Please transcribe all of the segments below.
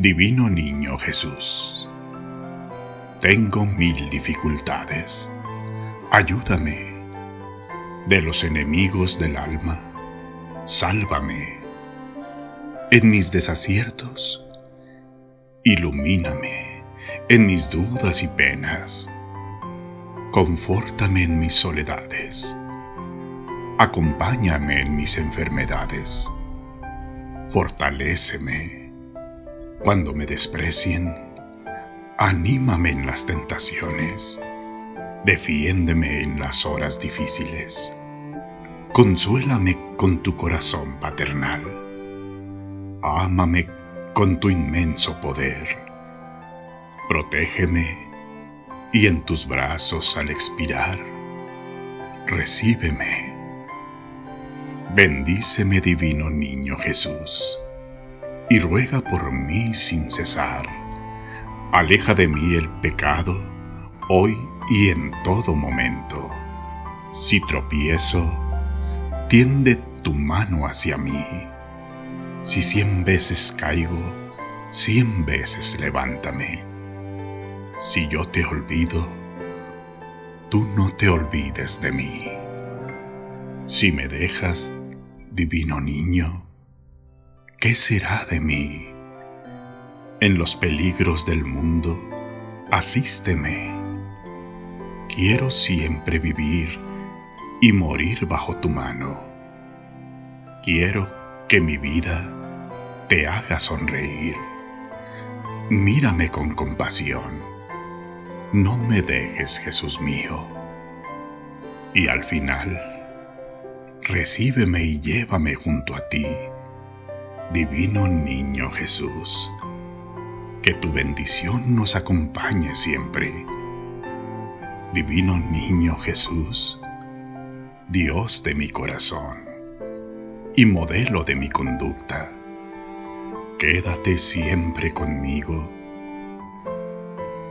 Divino Niño Jesús, tengo mil dificultades. Ayúdame. De los enemigos del alma, sálvame. En mis desaciertos, ilumíname. En mis dudas y penas, confórtame en mis soledades. Acompáñame en mis enfermedades. Fortaléceme cuando me desprecien, anímame en las tentaciones, defiéndeme en las horas difíciles, consuélame con tu corazón paternal, ámame con tu inmenso poder, protégeme y en tus brazos al expirar, recíbeme. Bendíceme divino niño Jesús y ruega por mí sin cesar. Aleja de mí el pecado, hoy y en todo momento. Si tropiezo, tiende tu mano hacia mí. Si cien veces caigo, cien veces levántame. Si yo te olvido, tú no te olvides de mí. Si me dejas, divino niño, ¿qué será de mí? En los peligros del mundo, asísteme. Quiero siempre vivir y morir bajo tu mano. Quiero que mi vida te haga sonreír. Mírame con compasión. No me dejes, Jesús mío. Y al final, recíbeme y llévame junto a ti Divino Niño Jesús, que tu bendición nos acompañe siempre. Divino Niño Jesús, Dios de mi corazón y modelo de mi conducta, quédate siempre conmigo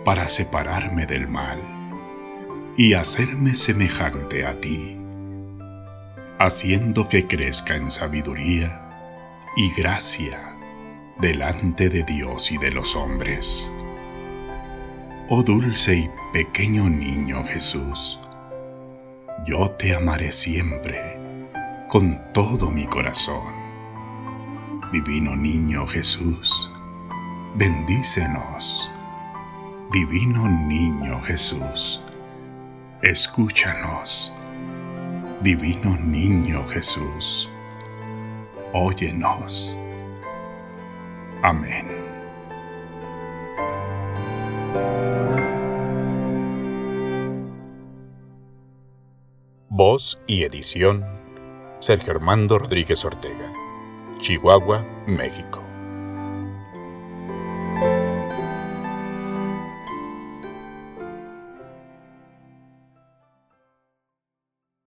para separarme del mal y hacerme semejante a ti, haciendo que crezca en sabiduría y gracia delante de Dios y de los hombres. Oh dulce y pequeño niño Jesús, yo te amaré siempre con todo mi corazón. Divino niño Jesús, bendícenos. Divino niño Jesús, escúchanos. Divino niño Jesús, óyenos. Amén. Voz y edición Sergio Armando Rodríguez Ortega, Chihuahua, México.